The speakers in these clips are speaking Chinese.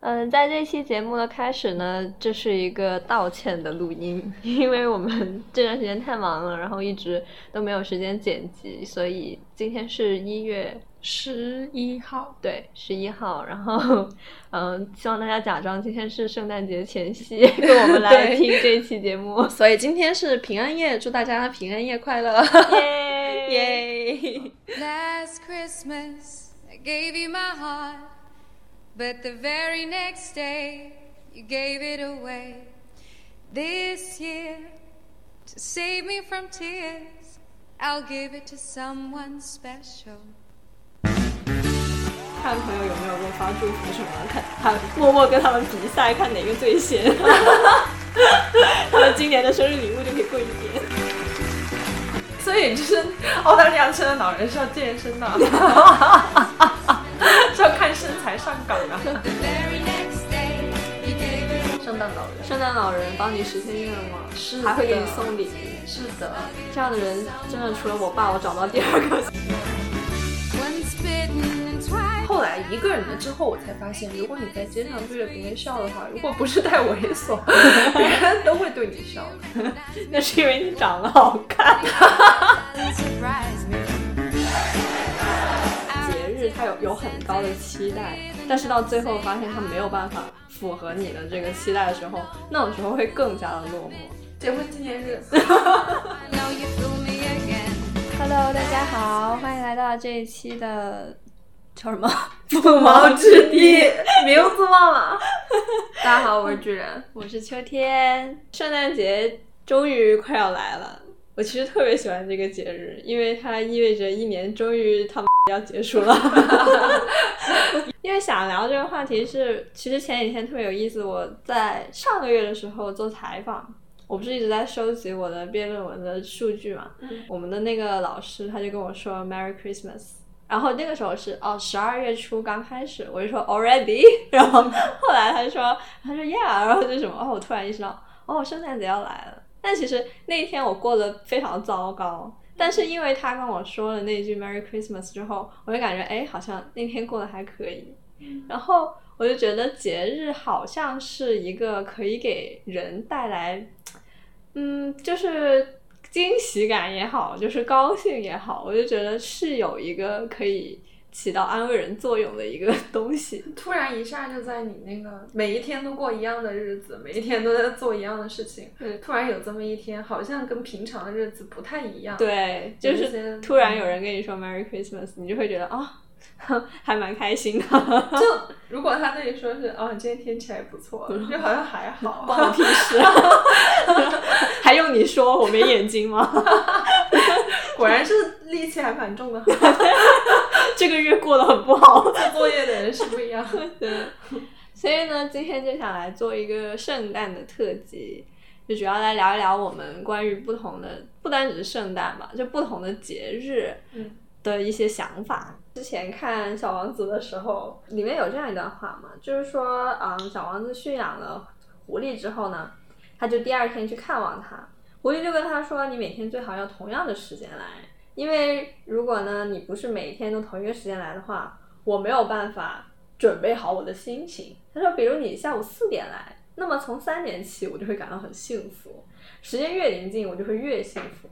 嗯，在这期节目的开始呢，这是一个道歉的录音，因为我们这段时间太忙了，然后一直都没有时间剪辑，所以今天是一月十一号，对，十一号，然后嗯，希望大家假装今天是圣诞节前夕，跟我们来听这期节目，所以今天是平安夜，祝大家平安夜快乐，耶！耶！Last Christmas, I gave you my heart, but the very next day, you gave it away. This year, to save me from tears, I'll give it to someone special. 看朋友有没有给我发祝福什么，看他默默跟他们比赛，看哪个最先，他们今年的生日礼物就可以贵一点。所以就是澳大利亚圣诞老人是要健身的，看身材上岗的。The very next day, you gave it 圣诞老人圣诞老人帮你实现愿望，是还会给你送礼物。是的，这样的人真的除了我爸，我找不到第二个。后来一个人了之后，我才发现，如果你在街上对着别人笑的话，如果不是太猥琐，别人都会对你笑。那是因为你长得好看。它有有很高的期待，但是到最后发现他没有办法符合你的这个期待的时候，那种时候会更加的落寞。结婚纪念日. Hello，大家好，欢迎来到这一期的叫什么？不毛之地，名字忘了。大家好，我是巨人。我是秋天。圣诞节终于快要来了，我其实特别喜欢这个节日，因为它意味着一年终于他们要结束了。因为想聊这个话题是，其实前几天特别有意思。我在上个月的时候做采访，我不是一直在收集我的毕业论文的数据嘛？我们的那个老师他就跟我说 “Merry Christmas”。然后那个时候是哦，十二月初刚开始，我就说 already，然后后来他就说，他说 yeah，然后就什么哦，我突然意识到哦，圣诞节要来了。但其实那一天我过得非常糟糕，但是因为他跟我说了那句 Merry Christmas 之后，我就感觉哎，好像那天过得还可以。然后我就觉得节日好像是一个可以给人带来，嗯，就是惊喜感也好，就是高兴也好，我就觉得是有一个可以起到安慰人作用的一个 东西。突然一下就在你那个每一天都过一样的日子，每一天都在做一样的事情，对突然有这么一天，好像跟平常的日子不太一样。，对，就是突然有人跟你说 Merry Christmas，你就会觉得啊、还蛮开心的。就 如果他对你说是哦，今天天气还不错，就好像还好。关我屁事！还用你说我没眼睛吗？果然是力气还蛮重的，这个月过得很不好。做作业的人是不一样。对，所以呢，今天就想来做一个圣诞的特辑，就主要来聊一聊我们关于不同的，不单只是圣诞吧，就不同的节日嗯的一些想法。之前看《小王子》的时候，里面有这样一段话嘛，就是说，嗯，小王子驯养了狐狸之后呢，他就第二天去看望他，狐狸就跟他说：“你每天最好要同样的时间来，因为如果呢你不是每天都同一个时间来的话，我没有办法准备好我的心情。”他说：“比如你下午四点来，那么从三点起我就会感到很幸福，时间越临近我就会越幸福。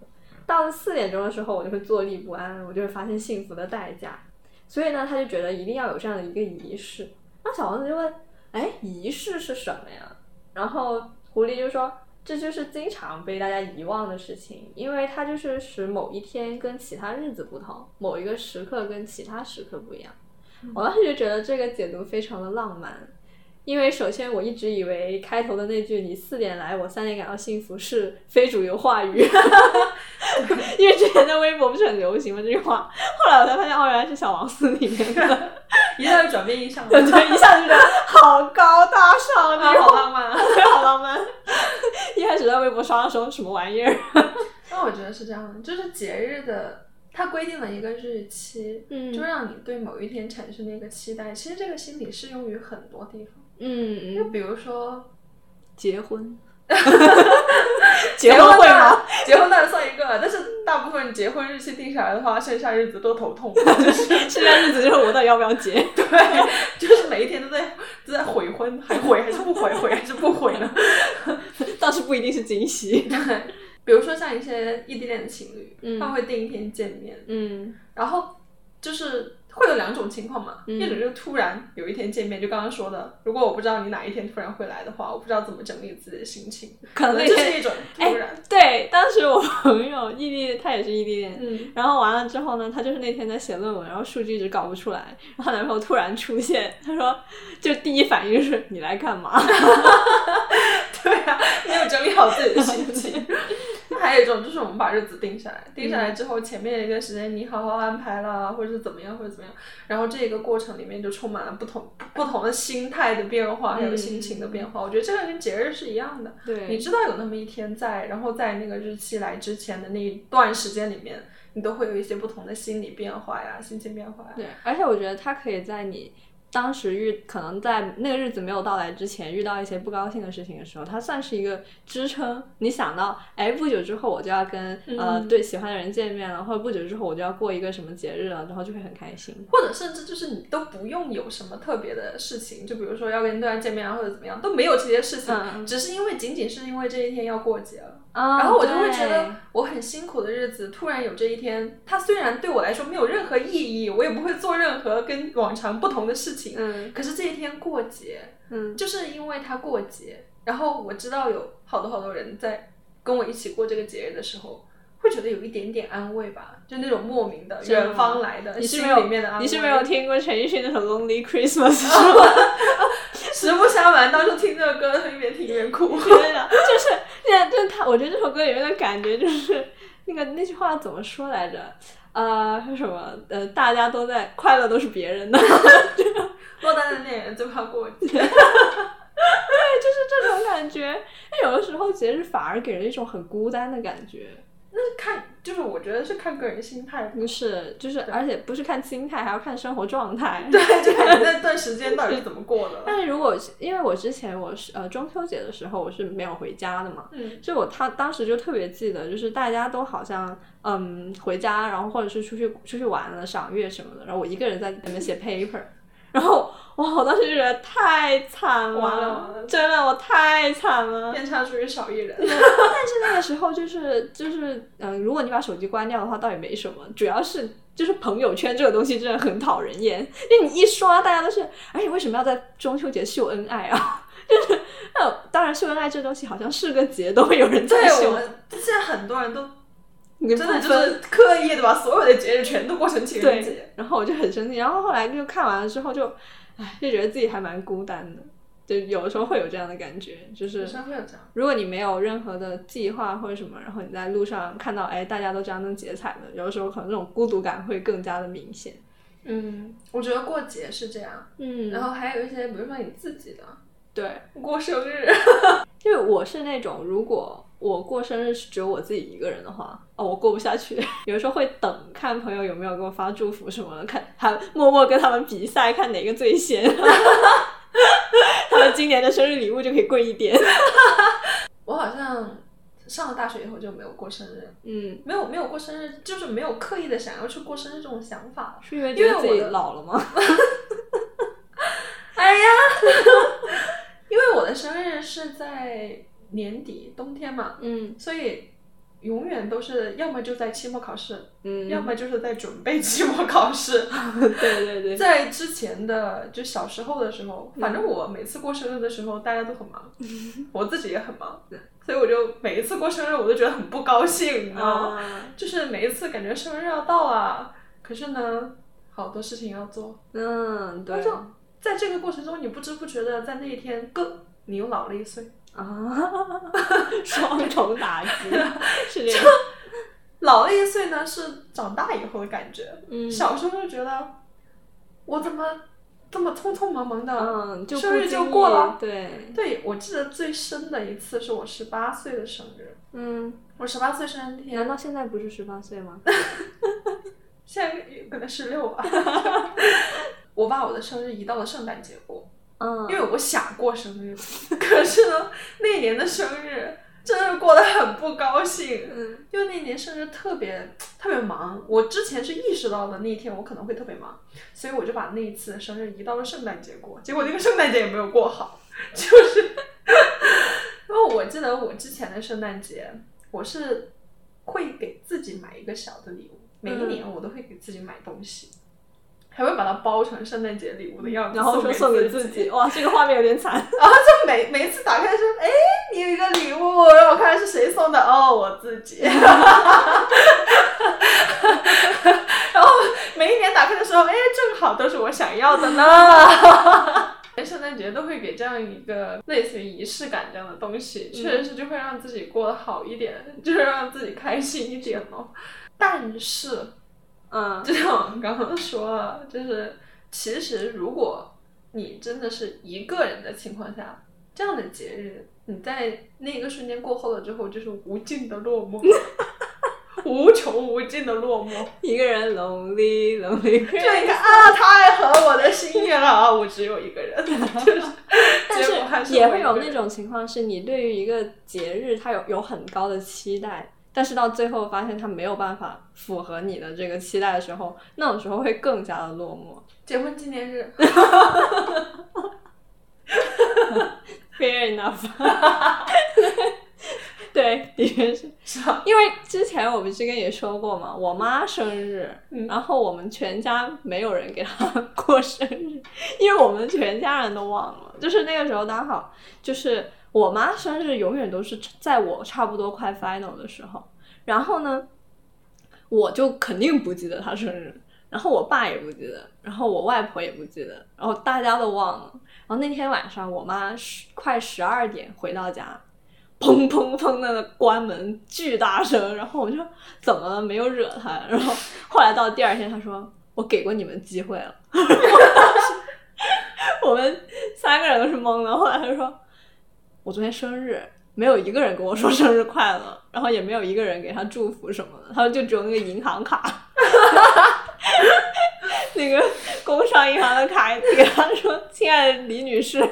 到了四点钟的时候，我就会坐立不安，我就会发现幸福的代价。所以呢，他就觉得一定要有这样的一个仪式。那小王子就问：“哎，仪式是什么呀？”然后狐狸就说：“这就是经常被大家遗忘的事情，因为它就是使某一天跟其他日子不同，某一个时刻跟其他时刻不一样。”我当时就觉得这个解读非常的浪漫，因为首先我一直以为开头的那句“你四点来，我三点感到幸福”是非主流话语，因为之前在微博不是很流行吗这句话？后来我才发现，哦，原来是小王子里面的，一下就转变印象了，对，一下就觉得好高大上，这啊，好浪漫啊！好浪漫。一开始在微博刷的时候，什么玩意儿？那我觉得是这样的，就是节日的，它规定了一个日期，嗯就让你对某一天产生了一个期待。其实这个心理适用于很多地方，嗯嗯，就比如说，结婚，结婚会吗？？结婚当然 算一个，但是大部分结婚日期定下来的话，剩下日子都头痛，就是剩下日子就是我到底要不要结？对，就是每一天都在都在悔婚，还悔还是不悔，悔还是不悔呢？倒是不一定是惊喜。对，比如说像一些异地恋的情侣，嗯他们会定一天见面，嗯然后就是会有两种情况嘛，嗯一种就是突然有一天见面，就刚刚说的，如果我不知道你哪一天突然会来的话，我不知道怎么整理自己的心情，可能那天这是一种突然。对，当时我朋友异地，他也是异地恋，嗯，然后完了之后呢，他就是那天在写论文，然后数据一直搞不出来，然后男朋友突然出现，他说，就第一反应是你来干嘛？对啊，没有整理好自己的心情。那还有一种就是我们把日子定下来，定下来之后，前面一段时间你好好安排了，或者是怎么样，或者怎么样，然后这个过程里面就充满了不同不同的心态的变化，还有心情的变化。我觉得这个跟节日是一样的，你，知道有那么一天在，然后在那个日期来之前的那一段时间里面，你都会有一些不同的心理变化呀，心情变化呀。对，而且我觉得它可以在你当时遇，可能在那个日子没有到来之前遇到一些不高兴的事情的时候，它算是一个支撑。你想到，哎，不久之后我就要跟、呃嗯对喜欢的人见面了，或者不久之后我就要过一个什么节日了，然后就会很开心。或者甚至就是你都不用有什么特别的事情，就比如说要跟对方见面啊，或者怎么样，都没有这些事情，嗯只是因为仅仅是因为这一天要过节了，啊然后我就会觉得我很辛苦的日子突然有这一天，它虽然对我来说没有任何意义，我也不会做任何跟往常不同的事情，嗯可是这一天过节，嗯就是因为它过节，然后我知道有好多好多人在跟我一起过这个节日的时候。会觉得有一点点安慰吧，就那种莫名的远方来的心你是没有里面的安慰。你是没有听过陈奕迅那首《Lonely Christmas》是吗？实不相瞒，当时听这个歌，一边听一边哭。真的，就是现在，就是他，我觉得这首歌里面的感觉就是那个那句话怎么说来着？呃，是什么？呃，大家都在快乐，都是别人的，落单的恋人最怕过节。对就是这种感觉。那有的时候节日反而给人一种很孤单的感觉。那是看，就是我觉得是看个人心态。不是，就是而且不是看心态，还要看生活状态。对，就看你那段时间到底是怎么过的。但是如果因为我之前我是呃中秋节的时候我是没有回家的嘛，嗯就我他当时就特别记得，就是大家都好像嗯回家，然后或者是出去出去玩了赏月什么的，然后我一个人在里面写 paper，然后哇，我当时就觉得太惨了，完了完了真的我太惨了。天差属于少一人。但是那个时候就是就是嗯、如果你把手机关掉的话，倒也没什么，主要是。就是朋友圈这个东西真的很讨人厌，因为你一刷，大家都是，而且为什么要在中秋节秀恩爱啊？就是，呃，当然秀恩爱这东西好像是个节都会有人在，秀现在很多人都你真的就是刻意的把所有的节日全都过成情人节。，然后我就很生气，然后后来就看完了之后就，唉，就觉得自己还蛮孤单的，就有的时候会有这样的感觉，就是。如果你没有任何的计划或者什么，然后你在路上看到哎大家都张灯结彩的，有的时候可能这种孤独感会更加的明显。嗯，我觉得过节是这样，嗯然后还有一些，比如说你自己的对，过生日，因 为我是那种如果。我过生日是只有我自己一个人的话，哦，我过不下去。有的时候会等看朋友有没有给我发祝福什么的，看还默默跟他们比赛，看哪个最先。他们今年的生日礼物就可以贵一点。我好像上了大学以后就没有过生日，嗯，没有没有过生日，就是没有刻意的想要去过生日这种想法。是因为觉得自己老了吗？哎呀，因为我的生日是在年底冬天嘛，嗯。所以永远都是要么就在期末考试，嗯，要么就是在准备期末考试。对对对，在之前的就小时候的时候，反正我每次过生日的时候，大家都很忙，我自己也很忙，所以我就每一次过生日，我都觉得很不高兴，你知道吗？啊，就是每一次感觉生日要到了，可是呢，好多事情要做，嗯，对。那就在这个过程中，你不知不觉的在那一天，更你又老了一岁。啊，双重打击，是这样。老了一岁呢，是长大以后的感觉。嗯小时候就觉得，我怎么这么匆匆忙忙的，嗯，就生日就过了。对，对，我记得最深的一次是我十八岁的生日。嗯，我十八岁生日难，道现在不是十八岁吗？现在可能十六吧。我把我的生日移到了圣诞节过，嗯，因为我想过生日，可是呢，那年的生日真的过得很不高兴。嗯因为那年生日特别特别忙，我之前是意识到了那一天我可能会特别忙，所以我就把那一次的生日移到了圣诞节过，结果那个圣诞节也没有过好，就是，因为我记得我之前的圣诞节我是会给自己买一个小的礼物，每一年我都会给自己买东西。还会把它包成圣诞节礼物的样子，然后说送给自自己，哇，这个画面有点惨。然后就每每次打开说，哎，你有一个礼物，让我看看是谁送的，哦，我自己。然后每一年打开的时候，哎，正好都是我想要的呢。圣诞节都会给这样一个类似于仪式感这样的东西，确实是就会让自己过得好一点，就是让自己开心一点哦。但是，嗯就像我们刚刚说了，就是其实如果你真的是一个人的情况下，这样的节日，你在那个瞬间过后了之后，就是无尽的落寞，无穷无尽的落寞。一个人 lonely lonely，这一看啊，太合我的心意了啊！我只有一个人，就是，但是也会有那种情况，是你对于一个节日，它有有很高的期待，但是到最后发现他没有办法符合你的这个期待的时候，那种时候会更加的落寞。结婚纪念日，Fair enough。对，的确是，是吧？因为之前我不是跟你说过嘛，我妈生日，嗯然后我们全家没有人给她过生日，因为我们全家人都忘了。就是那个时候刚好，就是我妈生日永远都是在我差不多快 final 的时候，然后呢，我就肯定不记得她生日，然后我爸也不记得，然后我外婆也不记得，然后大家都忘了。然后那天晚上，我妈十快十二点回到家，砰砰砰的关门，巨大声。然后我就怎么了？没有惹她。然后后来到第二天，她说我给过你们机会了。我们三个人都是懵的。后来她说我昨天生日。没有一个人跟我说生日快乐，然后也没有一个人给他祝福什么的，她说就只有那个银行卡，那个工商银行的卡给他说：“亲爱的李女士，生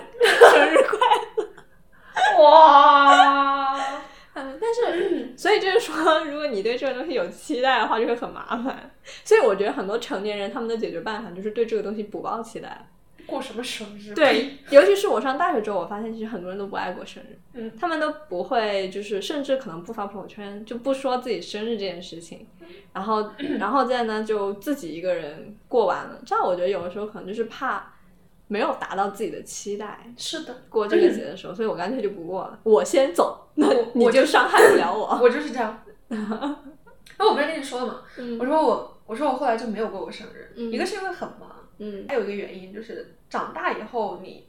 日快乐。”哇，嗯，但是，所以就是说，如果你对这个东西有期待的话，就会很麻烦。所以我觉得很多成年人他们的解决办法就是对这个东西不抱期待。过什么生日？对，尤其是我上大学之后，我发现其实很多人都不爱过生日，嗯，他们都不会，就是甚至可能不发朋友圈，就不说自己生日这件事情，然后，然后再呢就自己一个人过完了。这样我觉得有的时候可能就是怕没有达到自己的期待，是的，过这个节的时候，所以我干脆就不过了，我先走，那我你就伤害不了我。我就是这样。那我不是跟你说了吗？嗯我说我，我说我后来就没有过过生日，嗯一个是因为很忙，嗯还有一个原因就是长大以后，你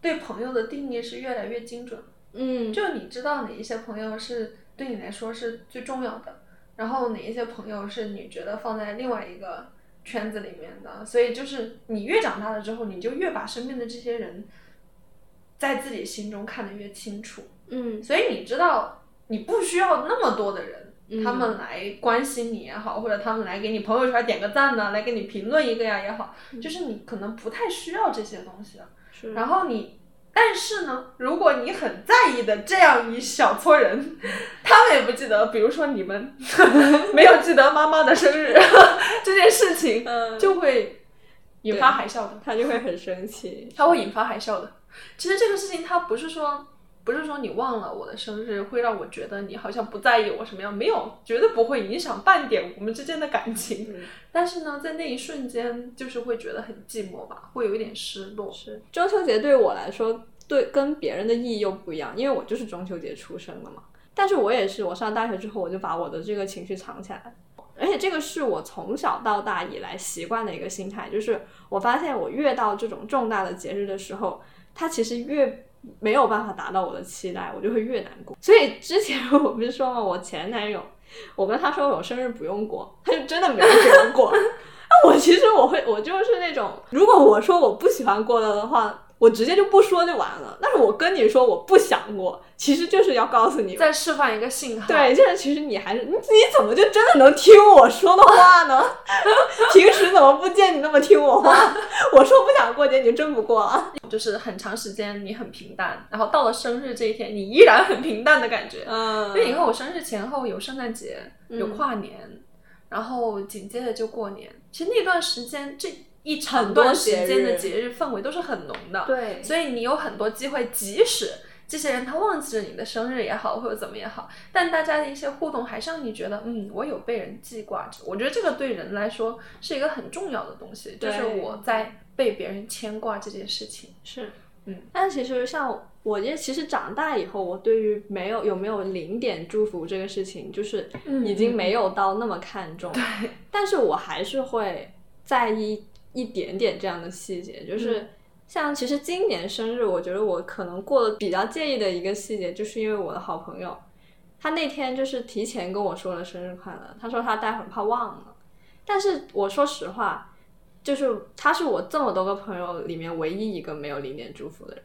对朋友的定义是越来越精准。嗯就你知道哪一些朋友是对你来说是最重要的，然后哪一些朋友是你觉得放在另外一个圈子里面的，所以就是你越长大了之后，你就越把身边的这些人，在自己心中看得越清楚，嗯所以你知道你不需要那么多的人。嗯他们来关心你也好，或者他们来给你朋友圈点个赞呢，来给你评论一个呀也好，就是你可能不太需要这些东西了。然后你，但是呢，如果你很在意的这样一小撮人，他们也不记得，比如说你们 没有记得妈妈的生日 这件事情，嗯就会引发海啸的，他就会很生气。他会引发海啸的。其实这个事情他不是说。不是说你忘了我的生日会让我觉得你好像不在意我什么样，没有，绝对不会影响半点我们之间的感情。嗯但是呢，在那一瞬间，就是会觉得很寂寞吧，会有一点失落。是中秋节对我来说，对跟别人的意义又不一样，因为我就是中秋节出生的嘛。但是我也是，我上大学之后，我就把我的这个情绪藏起来，而且这个是我从小到大以来习惯的一个心态，就是我发现我越到这种重大的节日的时候，它其实越没有办法达到我的期待，我就会越难过。所以之前我不是说嘛，我前男友，我跟他说我生日不用过，他就真的没有给我过。那我其实我会，我就是那种，如果我说我不喜欢过了的话，我直接就不说就完了。但是我跟你说我不想过，其实就是要告诉你，再释放一个信号。对，就是其实你还是你你怎么就真的能听我说的话呢？平时怎么不见你那么听我话？我说不想过节，你就真不过了。就是很长时间你很平淡，然后到了生日这一天，你依然很平淡的感觉。嗯因为你看我生日前后有圣诞节，有嗯跨年，然后紧接着就过年。其实那段时间这一很长多段时间的节日氛围都是很浓的。对所以你有很多机会，即使这些人他忘记了你的生日也好，或者怎么也好，但大家的一些互动还是让你觉得，嗯，我有被人记挂着。我觉得这个对人来说是一个很重要的东西，就是我在被别人牵挂这件事情。是，嗯，但其实像我，这其实长大以后，我对于没有有没有零点祝福这个事情，就是嗯已经没有到那么看重。对，但是我还是会在意一点点这样的细节，就是。像其实今年生日，我觉得我可能过得比较介意的一个细节，就是因为我的好朋友，他那天就是提前跟我说了生日快乐，他说他待会儿怕忘了，但是我说实话，就是他是我这么多个朋友里面唯一一个没有零点祝福的人，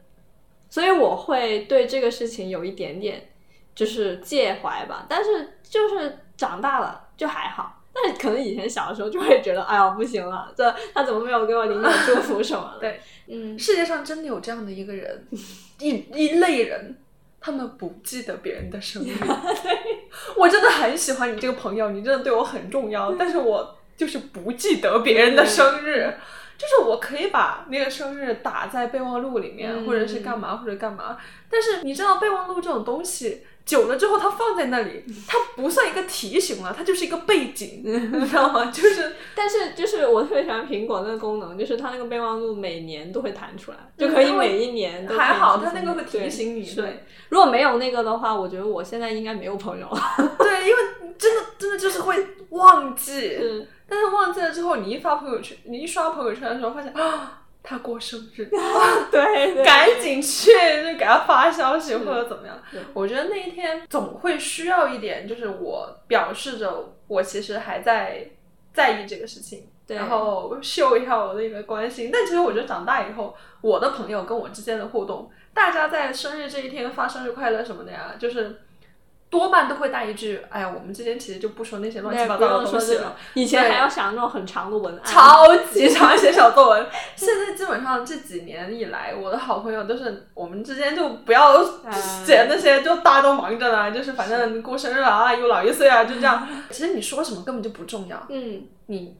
所以我会对这个事情有一点点就是介怀吧，但是就是长大了就还好。但是可能以前小的时候就会觉得，哎呀不行了，这他怎么没有给我领导祝福什么的？对，嗯，世界上真的有这样的一个人，一一类人，他们不记得别人的生日。我真的很喜欢你这个朋友，你真的对我很重要，但是我就是不记得别人的生日。就是我可以把那个生日打在备忘录里面，嗯或者是干嘛或者干嘛，但是你知道备忘录这种东西。久了之后，它放在那里，它不算一个提醒了，它就是一个背景，你知道吗？就是 但是就是我特别喜欢苹果那个功能，就是它那个备忘录每年都会弹出来，就可以每一年都还好，它那个会提醒你。是对，如果没有那个的话，我觉得我现在应该没有朋友了。对，因为真的真的就是会忘记，但是忘记了之后，你一发朋友圈，你一刷朋友圈的时候，发现啊，他过生日，对对赶紧去就给他发消息或者怎么样。我觉得那一天总会需要一点，就是我表示着我其实还在在意这个事情。然后秀一下我的一个关心，但其实我觉得长大以后，我的朋友跟我之间的互动，大家在生日这一天发生日快乐什么的呀，就是多半都会带一句：“哎呀，我们之间其实就不说那些乱七，八糟的东西了。”，以前还要想那种很长的文案，超级 长写小作文。现在基本上这几年以来，我的好朋友都是我们之间就不要写那些，就大家都忙着呢，就是反正过生日啊，又老一岁啊，就这样。其实你说什么根本就不重要，嗯，你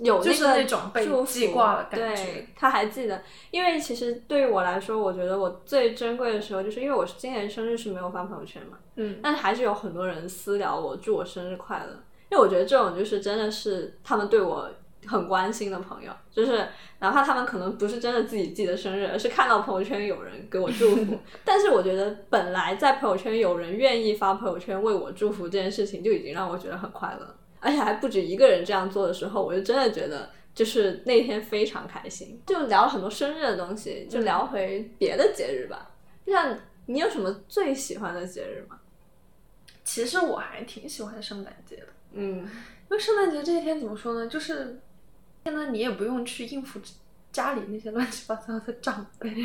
有就是那种被祝福记挂的感觉对，他还记得，因为其实对于我来说，我觉得我最珍贵的时候，就是因为我是今年生日是没有发朋友圈嘛，嗯，但是还是有很多人私聊我，祝我生日快乐。因为我觉得这种就是真的是他们对我很关心的朋友，就是哪怕他们可能不是真的自己记得生日，而是看到朋友圈有人给我祝福，但是我觉得本来在朋友圈有人愿意发朋友圈为我祝福这件事情，就已经让我觉得很快乐，而且还不止一个人这样做的时候，我就真的觉得。就是那天非常开心，就聊了很多生日的东西，就聊回别的节日吧。就像你有什么最喜欢的节日吗？其实我还挺喜欢圣诞节的，嗯，因为圣诞节这一天怎么说呢，就是现在你也不用去应付家里那些乱七八糟的长辈。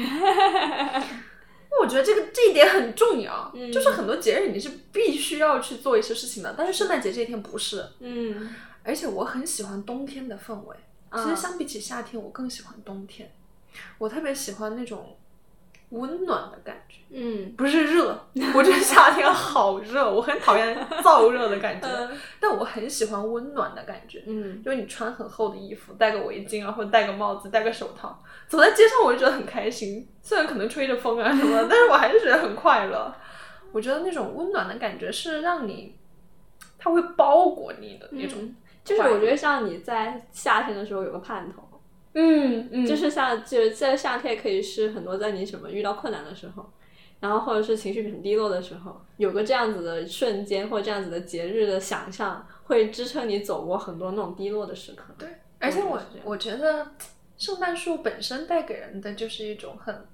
我觉得这个这一点很重要，嗯就是很多节日你是必须要去做一些事情的，但是圣诞节这一天不是。嗯，而且我很喜欢冬天的氛围，其啊实相比起夏天，我更喜欢冬天。我特别喜欢那种温暖的感觉，嗯，不是热。我觉得夏天好热，我很讨厌燥热的感觉，嗯但我很喜欢温暖的感觉。嗯，就是你穿很厚的衣服，戴个围巾啊，或者戴个帽子，戴个手套，走在街上我就觉得很开心。虽然可能吹着风啊什么，但是我还是觉得很快乐。我觉得那种温暖的感觉是让你，它会包裹你的那种。嗯就是我觉得像你在夏天的时候有个盼头，嗯嗯就是像就是在夏天可以是很多在你什么遇到困难的时候，然后或者是情绪很低落的时候，有个这样子的瞬间或者这样子的节日的想象，会支撑你走过很多那种低落的时刻。对，而且我我觉得圣诞树本身带给人的就是一种很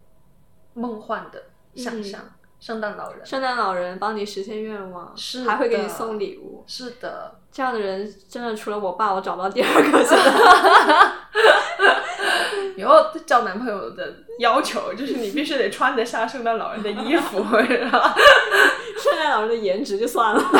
梦幻的想象。圣诞老人圣诞老人帮你实现愿望，是还会给你送礼物。是的，这样的人真的除了我爸，我找不到第二个。以后交男朋友的要求就是你必须得穿得下圣诞老人的衣服，然后 圣诞老人的颜值就算了。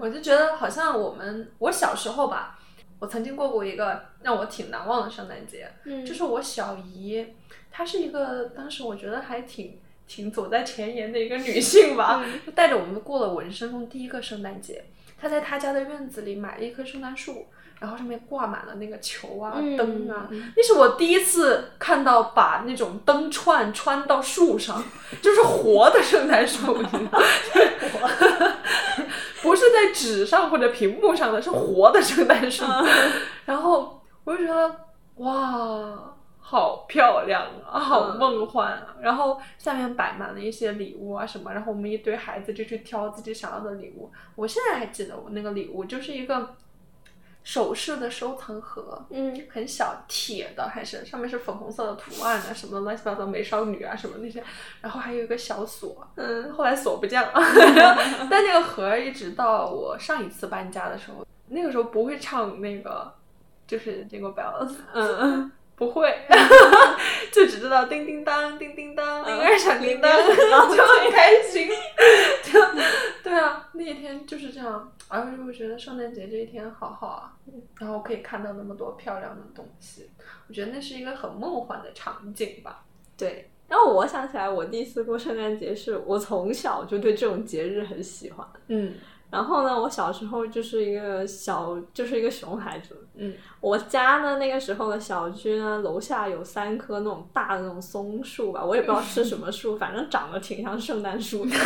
我就觉得好像我们我小时候吧，我曾经过过一个让我挺难忘的圣诞节，嗯就是我小姨，她是一个当时我觉得还挺挺走在前沿的一个女性吧，就带着我们过了我人生中第一个圣诞节。她在她家的院子里买了一棵圣诞树，然后上面挂满了那个球啊、嗯灯啊嗯，那是我第一次看到把那种灯串穿到树上，就是活的圣诞树，你知道吗？不是在纸上或者屏幕上的，是活的圣诞树。然后我就觉得哇，好漂亮啊，好梦幻啊！然后下面摆满了一些礼物啊什么，然后我们一堆孩子就去挑自己想要的礼物。我现在还记得我那个礼物就是一个首饰的收藏盒，嗯。很小铁的，还是上面是粉红色的图案啊，什么乱七八糟美少女啊什么那些，然后还有一个小锁，嗯，后来锁不见了，但那个盒儿一直到我上一次搬家的时候，那个时候不会唱那个，就是这个 bells，嗯，不会，就只知道叮叮当，叮叮当，铃儿响叮当，就很开心。就 对啊，那一天就是这样，而且我觉得圣诞节这一天好好啊，然后可以看到那么多漂亮的东西，我觉得那是一个很梦幻的场景吧。对。然后我想起来，我第一次过圣诞节是我从小就对这种节日很喜欢。嗯然后呢，我小时候就是一个小，就是一个熊孩子。嗯我家呢，那个时候的小区呢，楼下有三棵那种大的那种松树吧，我也不知道是什么树，反正长得挺像圣诞树的。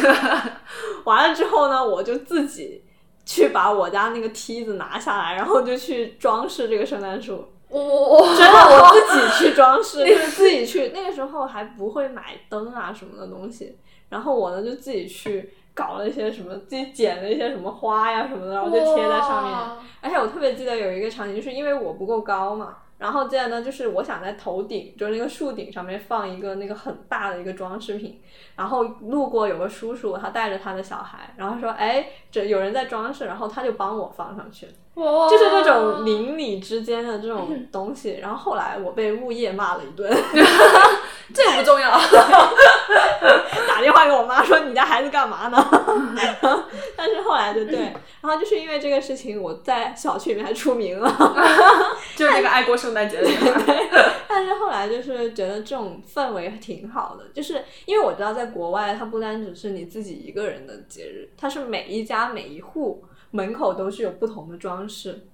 完了之后呢，我就自己去把我家那个梯子拿下来，然后就去装饰这个圣诞树。我我我，真的，我自己去装饰，就是自己去。那个时候还不会买灯啊什么的东西，然后我呢就自己去搞了一些什么，自己剪了一些什么花呀什么的，然后就贴在上面。而且我特别记得有一个场景，就是因为我不够高嘛，然后接着呢，就是我想在头顶，就是那个树顶上面放一个那个很大的一个装饰品，然后路过有个叔叔，他带着他的小孩，然后说，哎，这有人在装饰，然后他就帮我放上去，哇，就是这种邻里之间的这种东西。然后后来我被物业骂了一顿，这个不重要。打电话给我妈说你家孩子干嘛呢？但是后来就对，然后就是因为这个事情，我在小区里面还出名了。就是那个爱过圣诞节的。但是后来就是觉得这种氛围挺好的，就是因为我知道在国外，它不单只是你自己一个人的节日，它是每一家每一户门口都是有不同的装饰。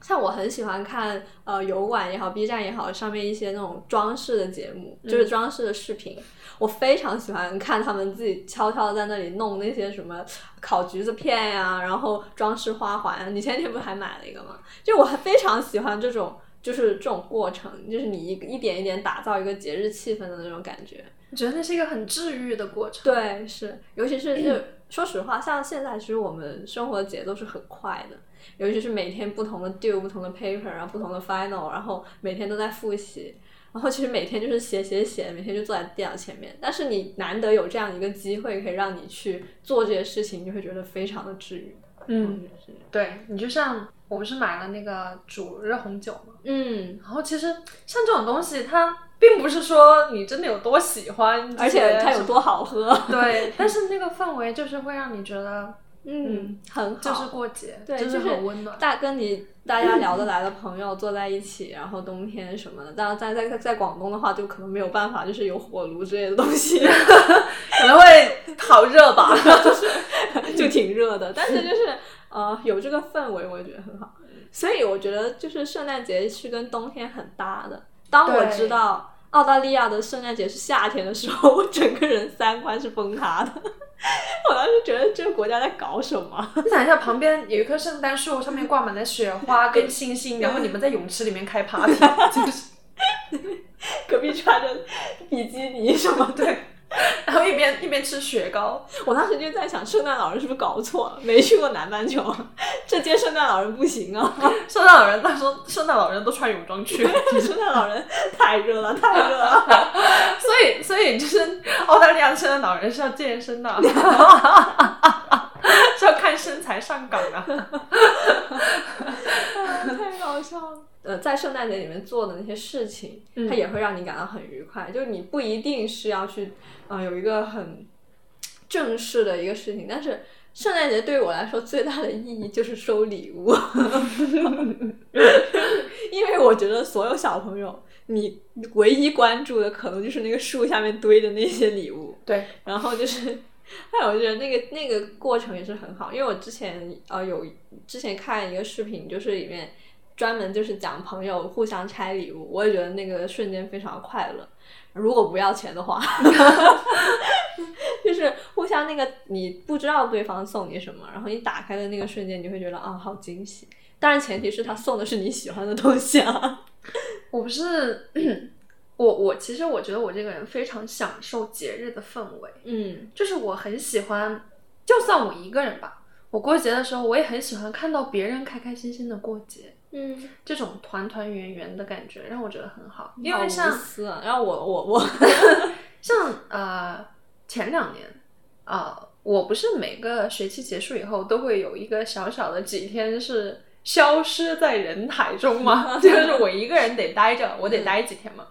像我很喜欢看呃油管也好，B 站也好，上面一些那种装饰的节目，就是装饰的视频，我非常喜欢看他们自己悄悄地在那里弄那些什么烤橘子片呀，然后装饰花环。你前天不是还买了一个吗？就我还非常喜欢这种，就是这种过程，就是你一一点一点打造一个节日气氛的那种感觉。我觉得那是一个很治愈的过程。对，是，尤其是就说实话，像现在其实我们生活的节奏是很快的，尤其是每天不同的 due、不同的 paper，然后不同的 final，然后每天都在复习，然后其实每天就是写写写，每天就坐在电脑前面。但是你难得有这样一个机会，可以让你去做这些事情，你就会觉得非常的治愈。嗯，对你就像我不是买了那个煮热红酒嘛，嗯，然后其实像这种东西，它并不是说你真的有多喜欢，而且它有多好喝，对，但是那个氛围就是会让你觉得嗯，很好，就是过节，对就是是很温暖。大跟你大家聊得来的朋友坐在一起，然后冬天什么的，当然在在在在广东的话，就可能没有办法，就是有火炉之类的东西，可能会好热吧，就 是就挺热的。但是就是呃有这个氛围，我也觉得很好。所以我觉得就是圣诞节是跟冬天很搭的。当我知道澳大利亚的圣诞节是夏天的时候，我整个人三观是崩塌的。我当时觉得这个国家在搞什么？你想一下，旁边有一棵圣诞树，上面挂满了雪花跟星星，然后你们在泳池里面开 party，就是隔壁穿着比基尼什么的。对，然后一边一边吃雪糕，我当时就在想，圣诞老人是不是搞错了？没去过南半球，这届圣诞老人不行啊！圣诞老人那时候圣诞老人都穿泳装去，圣诞老人太热了，太热了。所以所以就是澳大利亚的圣诞老人是要健身的，是要看身材上岗的。太搞笑了。呃，在圣诞节里面做的那些事情，嗯它也会让你感到很愉快。就是你不一定是要去，呃，有一个很正式的一个事情，但是圣诞节对于我来说最大的意义就是收礼物，因为我觉得所有小朋友，你唯一关注的可能就是那个树下面堆的那些礼物。对，然后就是，哎，我觉得那个那个过程也是很好，因为我之前呃有之前看一个视频，就是里面专门就是讲朋友互相拆礼物，我也觉得那个瞬间非常快乐。如果不要钱的话，就是互相那个你不知道对方送你什么，然后你打开的那个瞬间，你会觉得啊好惊喜。当然前提是他送的是你喜欢的东西啊。我不是，我我其实我觉得我这个人非常享受节日的氛围，嗯就是我很喜欢，就算我一个人吧，我过节的时候我也很喜欢看到别人开开心心的过节，嗯，这种团团圆圆的感觉让我觉得很好。因为 像。然后我我我，像呃前两年啊、我不是每个学期结束以后都会有一个小小的几天是消失在人海中嘛，就是我一个人得待着，我得待几天嘛，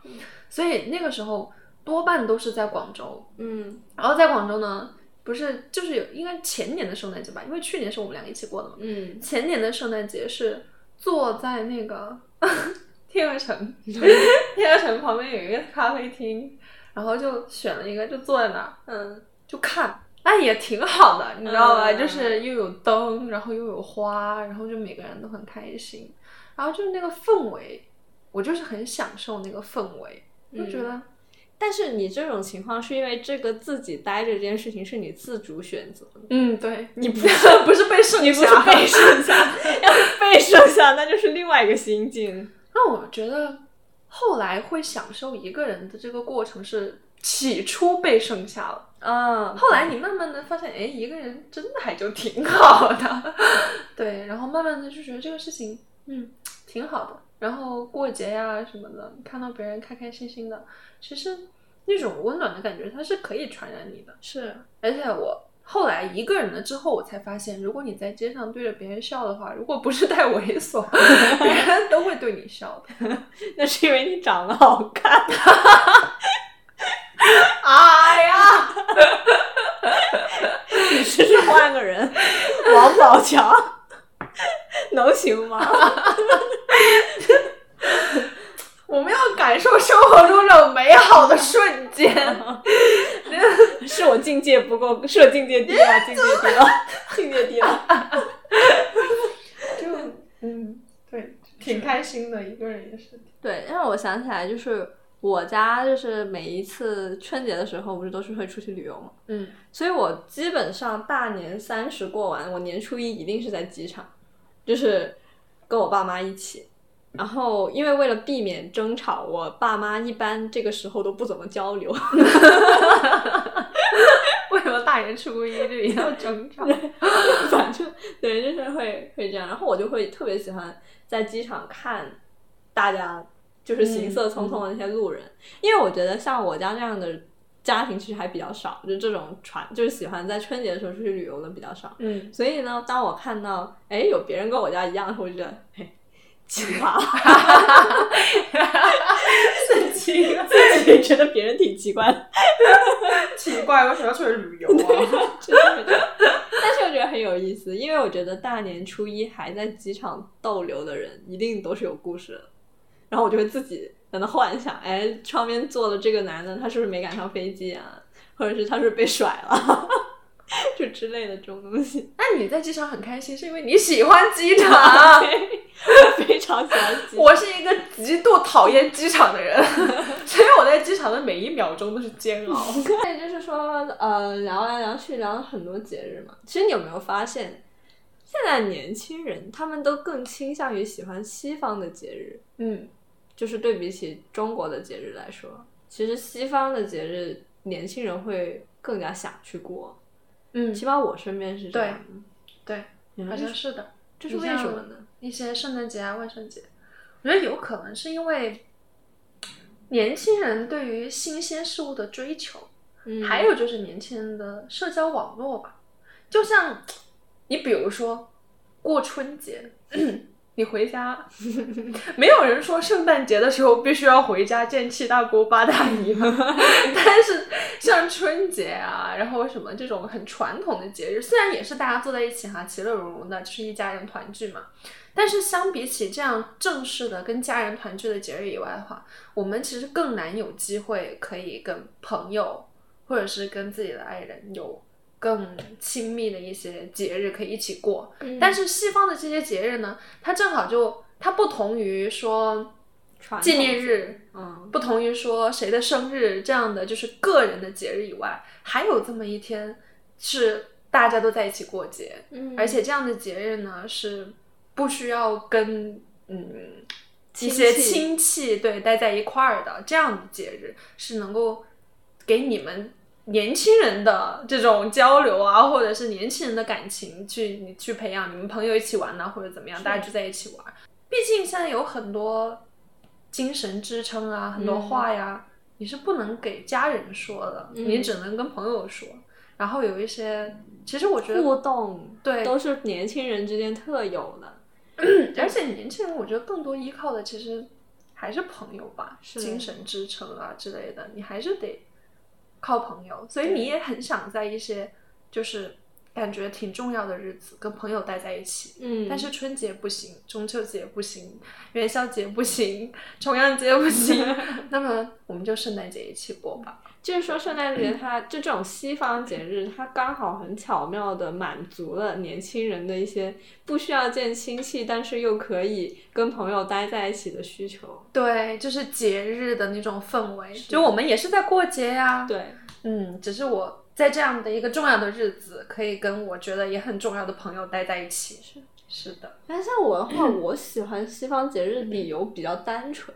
所以那个时候多半都是在广州，嗯。然后在广州呢，不是就是有应该前年的圣诞节吧，因为去年是我们两个一起过的嘛，嗯。前年的圣诞节是坐在那个 天鹅城，天鹅城旁边有一个咖啡厅，然后就选了一个，就坐在那儿嗯就看，哎，也挺好的，你知道吧？嗯就是又有灯，然后又有花，然后就每个人都很开心，然后就是那个氛围，我就是很享受那个氛围，就觉得。但是你这种情况是因为这个自己待着这件事情是你自主选择的，嗯，对，你不是不是被剩你不是下，被剩下，要是被剩下，那就是另外一个心境。那我觉得后来会享受一个人的这个过程是起初被剩下了，嗯，后来你慢慢的发现，哎，一个人真的还就挺好的，对，然后慢慢的就觉得这个事情，嗯，挺好的。然后过节呀什么的，看到别人开开心心的，其实那种温暖的感觉它是可以传染你的。是，而且我后来一个人了之后，我才发现，如果你在街上对着别人笑的话，如果不是太猥琐，别人都会对你笑的。那是因为你长得好看。哎呀，你试试换个人，王宝强，能行吗？我们要感受生活中这种美好的瞬间。是我境界不够，是我境界低了，境界低了，境界低了。就嗯，对，挺开心的，一个人也是。对，让我想起来，就是我家就是每一次春节的时候，不是都是会出去旅游嘛，嗯，所以我基本上大年三十过完，我年初一一定是在机场，就是跟我爸妈一起。然后，因为为了避免争吵，我爸妈一般这个时候都不怎么交流。为什么大年初一就一定要争吵？反正对，就是会会这样。然后我就会特别喜欢在机场看大家就是行色匆匆的那些路人，因为我觉得像我家这样的家庭其实还比较少，就这种传就是喜欢在春节的时候出去旅游的比较少。嗯，所以呢，当我看到哎有别人跟我家一样我就觉得嘿奇葩，神奇啊！自己觉得别人挺奇怪的。奇怪，为什么要出去旅游啊？但是我觉得很有意思，因为我觉得大年初一还在机场逗留的人，一定都是有故事的。然后我就会自己在那幻想，哎，窗边坐的这个男的，他是不是没赶上飞机啊？或者是他是不是被甩了？就之类的这种东西。那你在机场很开心，是因为你喜欢机场。非常喜欢机场。我是一个极度讨厌机场的人，所以我在机场的每一秒钟都是煎熬。对，就是说，呃，聊来聊去聊了很多节日嘛。其实你有没有发现，现在年轻人他们都更倾向于喜欢西方的节日，嗯，就是对比起中国的节日来说，其实西方的节日年轻人会更加想去过。嗯起码我身边是这样的。对，好像是的。这是为什么呢？一些圣诞节啊、万圣节，我觉得有可能是因为年轻人对于新鲜事物的追求，嗯还有就是年轻人的社交网络吧。就像你比如说过春节，你回家，没有人说圣诞节的时候必须要回家见七大姑八大姨嘛。但是像春节啊，然后什么这种很传统的节日，虽然也是大家坐在一起哈，其乐融融的，就是一家人团聚嘛。但是相比起这样正式的跟家人团聚的节日以外的话，我们其实更难有机会可以跟朋友或者是跟自己的爱人有更亲密的一些节日可以一起过。但是西方的这些节日呢，它正好就它不同于说纪念日，嗯不同于说谁的生日这样的就是个人的节日以外，还有这么一天是大家都在一起过节，嗯而且这样的节日呢是不需要跟嗯一些亲戚对待在一块儿的，这样的节日是能够给你们年轻人的这种交流啊，或者是年轻人的感情去你去培养，你们朋友一起玩呐、或者怎么样，大家聚在一起玩。毕竟现在有很多精神支撑啊，很多嗯话呀，你是不能给家人说的，嗯你只能跟朋友说。然后有一些，其实我觉得互动对都是年轻人之间特有的。而且年轻人，我觉得更多依靠的其实还是朋友吧，是精神支撑啊之类的，你还是得靠朋友。所以你也很想在一些就是感觉挺重要的日子跟朋友待在一起。嗯但是春节不行，中秋节不行，元宵节不行，重阳节不行，那么我们就圣诞节一起过吧。就是说，圣诞节它就这种西方节日，它刚好很巧妙的满足了年轻人的一些不需要见亲戚，但是又可以跟朋友待在一起的需求。对，就是节日的那种氛围，就我们也是在过节呀、对，嗯，只是我在这样的一个重要的日子，可以跟我觉得也很重要的朋友待在一起。是是的，但像我的话，我喜欢西方节日理由比较单纯，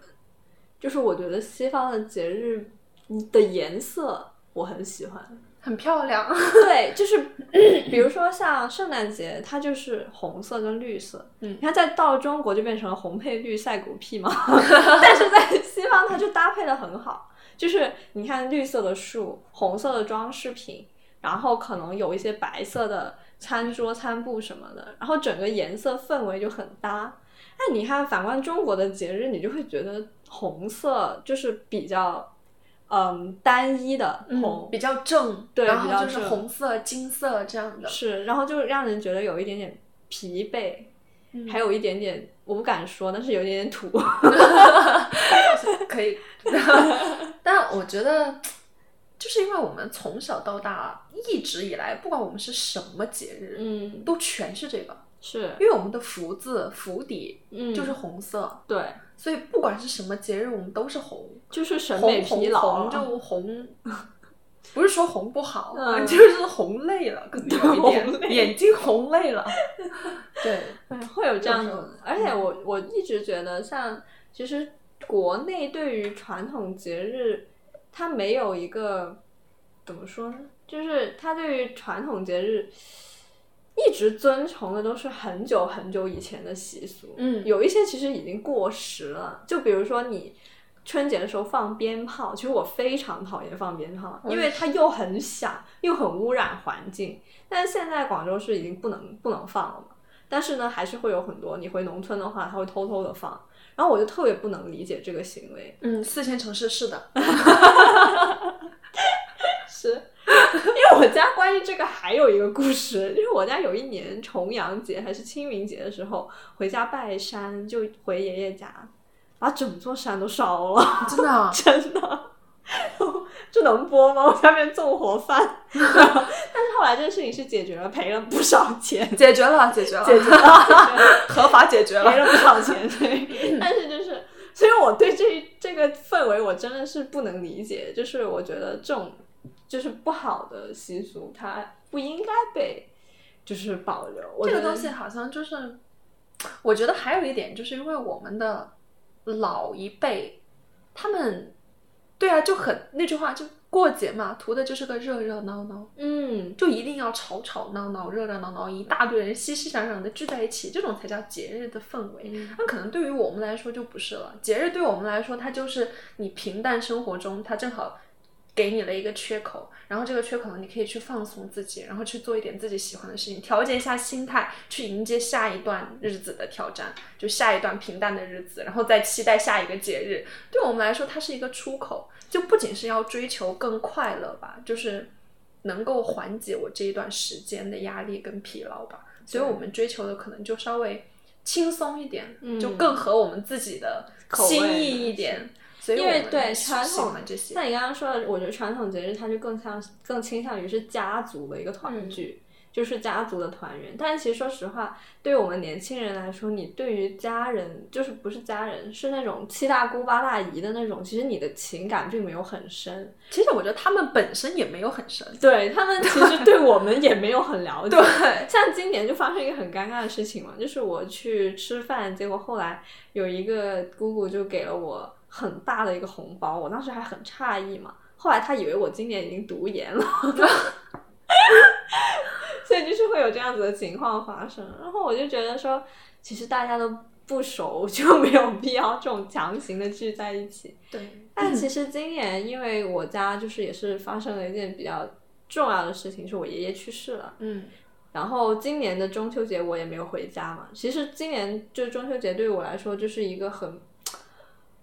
就是我觉得西方的节日的颜色我很喜欢。很漂亮。对，就是比如说像圣诞节，它就是红色跟绿色。嗯你看，在到中国就变成了红配绿赛狗屁嘛，但是在西方它就搭配的很好。就是你看绿色的树，红色的装饰品，然后可能有一些白色的餐桌、餐布什么的，然后整个颜色氛围就很搭。那你看，反观中国的节日，你就会觉得红色就是比较嗯单一的红，比较正，对然后就是红色、金色这样的。是，然后就让人觉得有一点点疲惫，嗯。还有一点点我不敢说，但是有一点点土。可以，但我觉得，就是因为我们从小到大一直以来，不管我们是什么节日，嗯，都全是这个，是，因为我们的福字福底嗯，就是红色，对，所以不管是什么节日，我们都是红。就是审美疲劳红就红，不是说红不好，嗯就是红累了，可能 有点累眼睛红累了。对，哎会有这样有时候子。而且我我一直觉得，像其实国内对于传统节日，它没有一个怎么说呢？就是它对于传统节日。一直遵从的都是很久很久以前的习俗，嗯有一些其实已经过时了。就比如说你春节的时候放鞭炮，其实我非常讨厌放鞭炮，因为它又很响，又很污染环境。但是现在广州市已经不能不能放了嘛，但是呢，还是会有很多你回农村的话，他会偷偷的放。然后我就特别不能理解这个行为，嗯，四线城市是的，是 因为我家关于这个还有一个故事，因为我家有一年重阳节还是清明节的时候回家拜山，就回爷爷家，把整座山都烧了。真的啊、真的。这能播吗？我下面纵火犯。但是后来这个事情是解决了，赔了不少钱，解决了，解决了，解决了，解决了合法解决了。赔了不少钱。对，但是就是，所以我对这这个氛围我真的是不能理解。就是我觉得这种就是不好的习俗，它不应该被就是保留。我这个东西好像就是，我觉得还有一点，就是因为我们的老一辈，他们，对啊，就很那句话，就过节嘛，图的就是个热热闹闹，嗯，就一定要吵吵闹闹、热热闹闹，一大堆人熙熙攘攘的聚在一起，这种才叫节日的氛围。嗯那可能对于我们来说就不是了，节日对我们来说，它就是你平淡生活中，它正好给你了一个缺口，然后这个缺口呢，你可以去放松自己，然后去做一点自己喜欢的事情，调节一下心态，去迎接下一段日子的挑战，就下一段平淡的日子，然后再期待下一个节日。对我们来说，它是一个出口，就不仅是要追求更快乐吧，就是能够缓解我这一段时间的压力跟疲劳吧。所以我们追求的可能就稍微轻松一点，就更合我们自己的心意一点。所以因为对传统欢这些，像你刚刚说的，我觉得传统节日它就更像更倾向于是家族的一个嗯团聚，就是家族的团圆。但是其实说实话，对于我们年轻人来说，你对于家人就是不是家人，是那种七大姑八大姨的那种，其实你的情感并没有很深，其实我觉得他们本身也没有很深。对他们其实对我们也没有很了解。对，像今年就发生一个很尴尬的事情嘛，就是我去吃饭，结果后来有一个姑姑就给了我很大的一个红包，我当时还很诧异嘛。后来他以为我今年已经读研了，所以就是会有这样子的情况发生。然后我就觉得说，其实大家都不熟，就没有必要这种强行的聚在一起。对，但其实今年因为我家就是也是发生了一件比较重要的事情，是我爷爷去世了。嗯然后今年的中秋节我也没有回家嘛。其实今年就中秋节对于我来说就是一个很，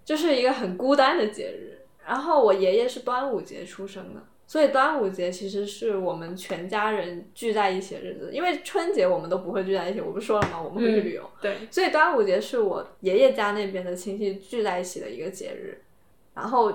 就是一个很孤单的节日。然后我爷爷是端午节出生的，所以端午节其实是我们全家人聚在一起的日子。因为春节我们都不会聚在一起，我不说了吗？我们会去旅游。对，所以端午节是我爷爷家那边的亲戚聚在一起的一个节日，然后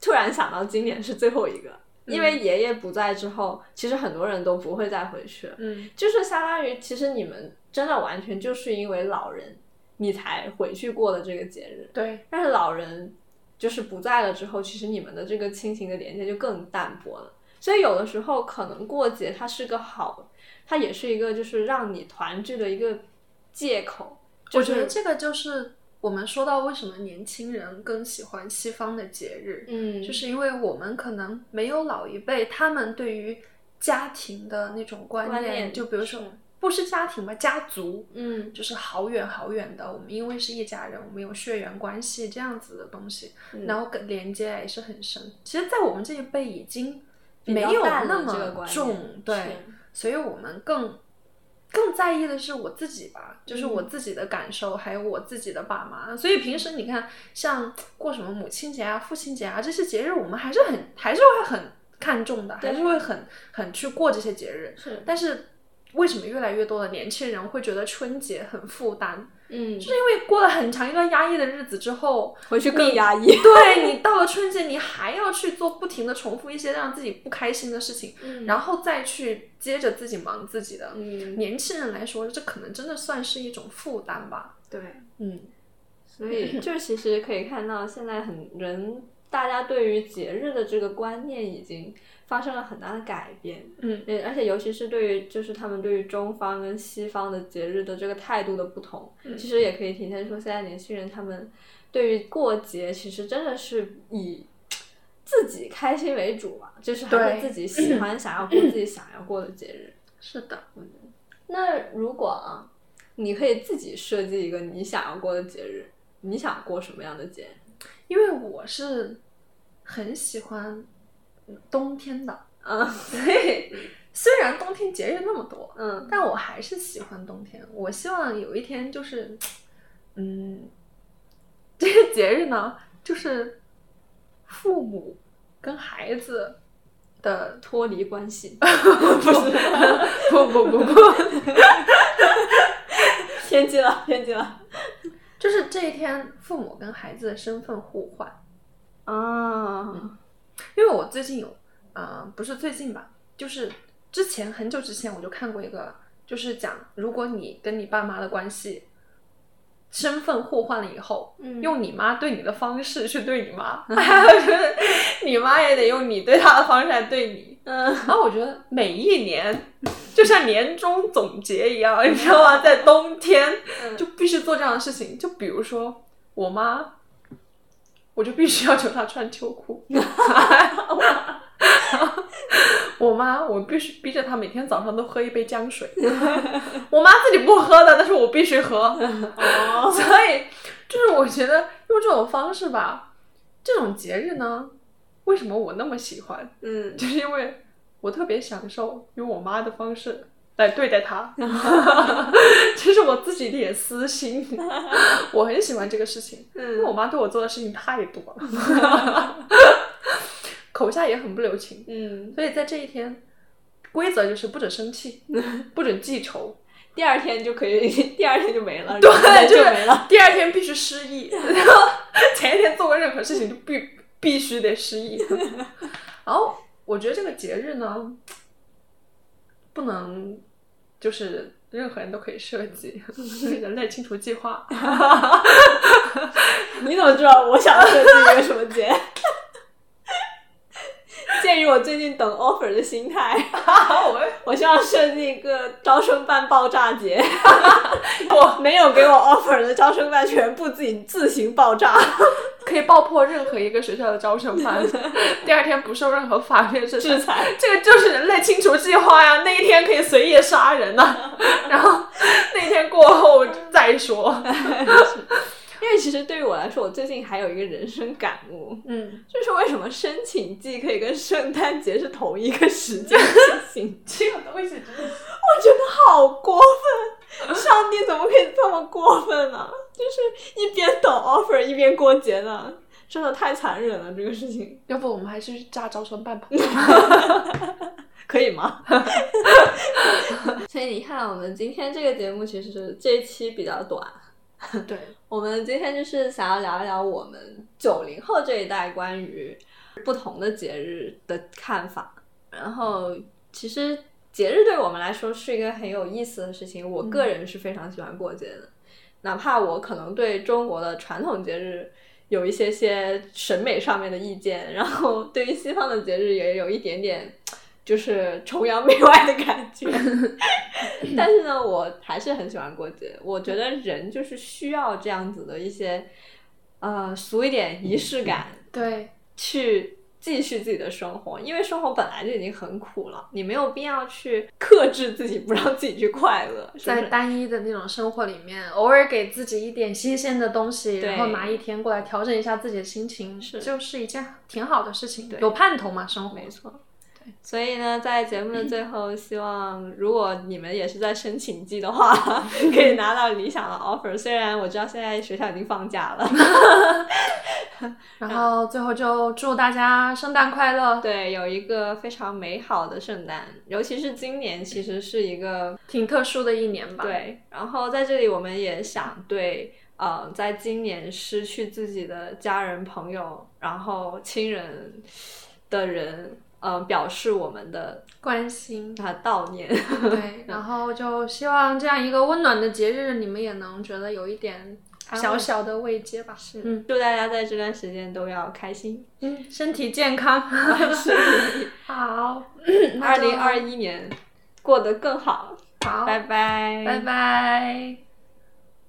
突然想到今年是最后一个，因为爷爷不在之后，其实很多人都不会再回去了，嗯就是相当于其实你们真的完全就是因为老人你才回去过的这个节日，对，但是老人就是不在了之后，其实你们的这个亲情的连接就更淡薄了。所以有的时候可能过节它是个好，它也是一个就是让你团聚的一个借口。就我觉得这个就是我们说到为什么年轻人更喜欢西方的节日，嗯，就是因为我们可能没有老一辈他们对于家庭的那种观观念就比如说是不是家庭吧，家族，嗯就是好远好远的，我们因为是一家人，我们有血缘关系这样子的东西，嗯然后跟连接也是很深。其实，在我们这一辈已经没有那么重，对，所以我们更更在意的是我自己吧，就是我嗯自己的感受，还有我自己的爸妈。所以平时你看，像过什么母亲节啊、父亲节啊这些节日，我们还是很还是会很看重的，还是会很很去过这些节日。是，但是为什么越来越多的年轻人会觉得春节很负担？嗯，就是因为过了很长一段压抑的日子之后，回去更压抑。对你到了春节，你还要去做不停的重复一些让自己不开心的事情，嗯然后再去接着自己忙自己的。嗯，年轻人来说，这可能真的算是一种负担吧。对，嗯，所以就其实可以看到，现在很人大家对于节日的这个观念已经发生了很大的改变。嗯，对，而且尤其是对于就是他们对于中方跟西方的节日的这个态度的不同，嗯其实也可以体现出现在年轻人他们对于过节其实真的是以自己开心为主吧，就是还对是自己喜欢想要过自己想要过的节日。是的，嗯那如果啊，你可以自己设计一个你想要过的节日，你想过什么样的节日？因为我是很喜欢冬天的，嗯所以虽然冬天节日那么多，嗯但我还是喜欢冬天。我希望有一天就是，嗯，这个节日呢，就是父母跟孩子的脱离关系，不不不不不，偏激了，偏激了就是这一天父母跟孩子的身份互换。啊！因为我最近有，呃，不是最近吧，就是之前很久之前我就看过一个，就是讲如果你跟你爸妈的关系身份互换了以后，嗯用你妈对你的方式去对你妈，你妈也得用你对她的方式来对你。嗯然后我觉得每一年就像年终总结一样，你知道吗？在冬天嗯就必须做这样的事情。就比如说我妈，我就必须要求她穿秋裤。我妈，我必须逼着她每天早上都喝一杯姜水。我妈自己不喝的，但是我必须喝。哦，所以，就是我觉得用这种方式吧，这种节日呢，为什么我那么喜欢？嗯就是因为我特别享受用我妈的方式来对待他，这是我自己的一点私心，我很喜欢这个事情，因为我嗯妈对我做的事情太多了，口下也很不留情，嗯，所以在这一天，规则就是不准生气，不准记仇，第二天就可以，第二天就没了，对就是没了。第二天必须失忆，然后前一天做过任何事情就必必须得失忆。然后我觉得这个节日呢，不能就是任何人都可以设计 人类清除计划。你怎么知道我想设计一个什么节？鉴于我最近等 offer 的心态，我我希望设计一个招生办爆炸节。我没有给我 offer 的招生办全部自己自行爆炸。可以爆破任何一个学校的招生办，第二天不受任何法律制制裁这个就是人类清除计划呀！那一天可以随意杀人呐、然后那天过后再说。因为其实对于我来说，我最近还有一个人生感悟，嗯，就是为什么申请季可以跟圣诞节是同一个时间进行？这个东西真的。我觉得好过分，上帝怎么可以这么过分呢、就是一边等 offer 一边过节呢，真的太残忍了，这个事情要不我们还是去炸招生办吧？可以吗？所以你看，我们今天这个节目其实这一期比较短，对，我们今天就是想要聊一聊我们九零后这一代关于不同的节日的看法。然后，其实节日对我们来说是一个很有意思的事情。我个人是非常喜欢过节的，哪怕我可能对中国的传统节日有一些些审美上面的意见，然后对于西方的节日也有一点点。就是崇洋媚外的感觉，但是呢，我还是很喜欢过节。我觉得人就是需要这样子的一些，呃，俗一点仪式感，对，去继续自己的生活。因为生活本来就已经很苦了，你没有必要去克制自己，不让自己去快乐。在单一的那种生活里面，偶尔给自己一点新鲜的东西，然后拿一天过来调整一下自己的心情，是就是一件挺好的事情。对有盼头嘛，生活。没错。所以呢，在节目的最后，希望如果你们也是在申请季的话，可以拿到理想的 offer。虽然我知道现在学校已经放假了，然后最后就祝大家圣诞快乐，对，有一个非常美好的圣诞，尤其是今年，其实是一个挺特殊的一年吧。，对。然后在这里，我们也想对呃，在今年失去自己的家人、朋友，然后亲人的人，呃，表示我们的关心。和悼念。对，然后就希望这样一个温暖的节日，你们也能觉得有一点小小的慰藉吧。是，嗯祝大家在这段时间都要开心。嗯，身体健康。好，二零二一年过得更好，好，拜拜，拜拜。